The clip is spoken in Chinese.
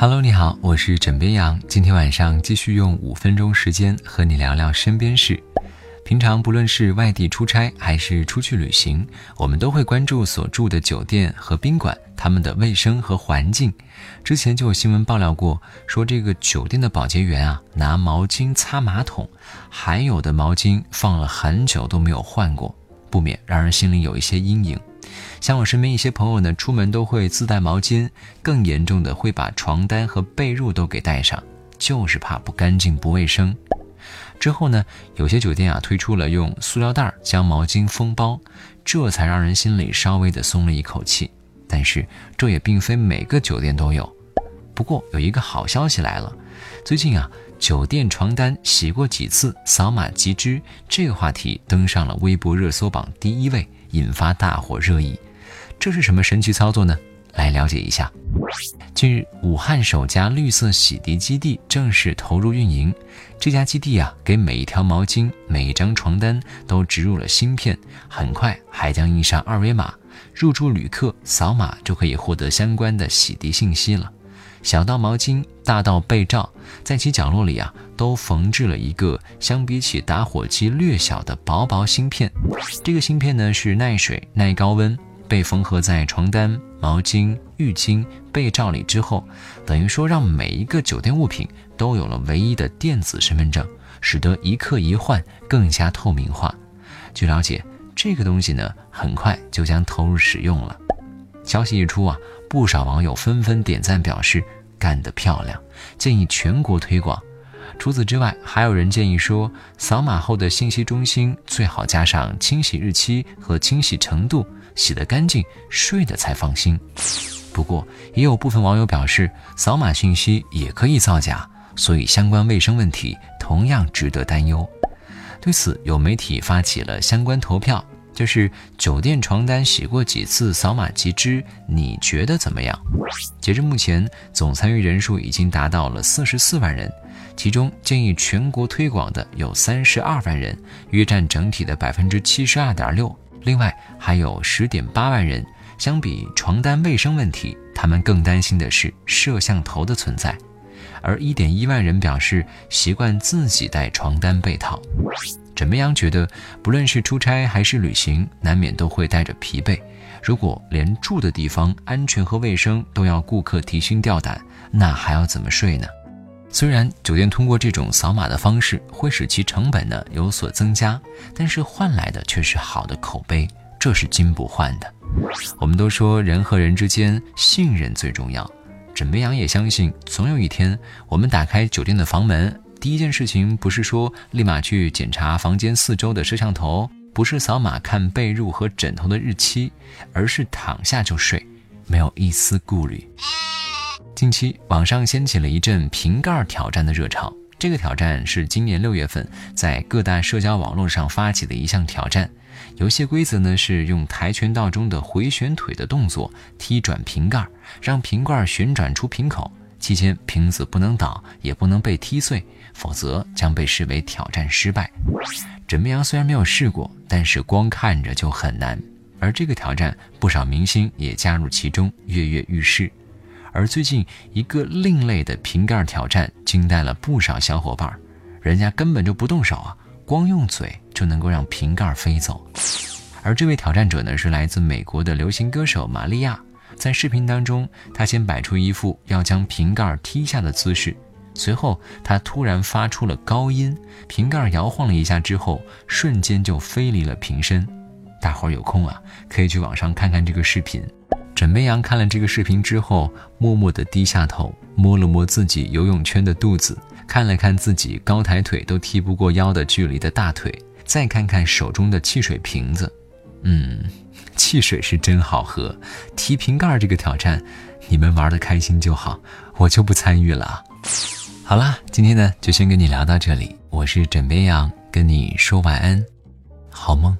Hello，你好，我是枕边羊。今天晚上继续用五分钟时间和你聊聊身边事。平常不论是外地出差还是出去旅行，我们都会关注所住的酒店和宾馆他们的卫生和环境。之前就有新闻爆料过，说这个酒店的保洁员啊，拿毛巾擦马桶，还有的毛巾放了很久都没有换过，不免让人心里有一些阴影。像我身边一些朋友呢，出门都会自带毛巾，更严重的会把床单和被褥都给带上，就是怕不干净不卫生。之后呢，有些酒店啊推出了用塑料袋将毛巾封包，这才让人心里稍微的松了一口气。但是这也并非每个酒店都有。不过有一个好消息来了，最近啊，酒店床单洗过几次扫码即知这个话题登上了微博热搜榜第一位。引发大火热议，这是什么神奇操作呢？来了解一下。近日，武汉首家绿色洗涤基地正式投入运营。这家基地啊，给每一条毛巾、每一张床单都植入了芯片，很快还将印上二维码，入住旅客扫码就可以获得相关的洗涤信息了。小到毛巾，大到被罩，在其角落里啊，都缝制了一个相比起打火机略小的薄薄芯片。这个芯片呢是耐水、耐高温，被缝合在床单、毛巾、浴巾、被罩里之后，等于说让每一个酒店物品都有了唯一的电子身份证，使得一客一换更加透明化。据了解，这个东西呢，很快就将投入使用了。消息一出啊。不少网友纷纷点赞表示干得漂亮，建议全国推广。除此之外，还有人建议说，扫码后的信息中心最好加上清洗日期和清洗程度，洗得干净，睡得才放心。不过，也有部分网友表示，扫码信息也可以造假，所以相关卫生问题同样值得担忧。对此，有媒体发起了相关投票。就是酒店床单洗过几次，扫码即知，你觉得怎么样？截至目前，总参与人数已经达到了四十四万人，其中建议全国推广的有三十二万人，约占整体的百分之七十二点六。另外还有十点八万人，相比床单卫生问题，他们更担心的是摄像头的存在，而一点一万人表示习惯自己带床单被套。沈梅阳觉得，不论是出差还是旅行，难免都会带着疲惫。如果连住的地方安全和卫生都要顾客提心吊胆，那还要怎么睡呢？虽然酒店通过这种扫码的方式会使其成本呢有所增加，但是换来的却是好的口碑，这是金不换的。我们都说人和人之间信任最重要，沈梅阳也相信，总有一天我们打开酒店的房门。第一件事情不是说立马去检查房间四周的摄像头，不是扫码看被褥和枕头的日期，而是躺下就睡，没有一丝顾虑。近期网上掀起了一阵瓶盖挑战的热潮，这个挑战是今年六月份在各大社交网络上发起的一项挑战。游戏规则呢是用跆拳道中的回旋腿的动作踢转瓶盖，让瓶盖旋转出瓶口。期间瓶子不能倒，也不能被踢碎，否则将被视为挑战失败。枕边羊虽然没有试过，但是光看着就很难。而这个挑战，不少明星也加入其中，跃跃欲试。而最近一个另类的瓶盖挑战，惊呆了不少小伙伴。人家根本就不动手啊，光用嘴就能够让瓶盖飞走。而这位挑战者呢，是来自美国的流行歌手玛利亚。在视频当中，他先摆出一副要将瓶盖踢下的姿势，随后他突然发出了高音，瓶盖摇晃了一下之后，瞬间就飞离了瓶身。大伙儿有空啊，可以去网上看看这个视频。准备羊看了这个视频之后，默默地低下头，摸了摸自己游泳圈的肚子，看了看自己高抬腿都踢不过腰的距离的大腿，再看看手中的汽水瓶子，嗯。汽水是真好喝，提瓶盖这个挑战，你们玩的开心就好，我就不参与了。好啦，今天呢就先跟你聊到这里，我是枕边羊，跟你说晚安，好梦。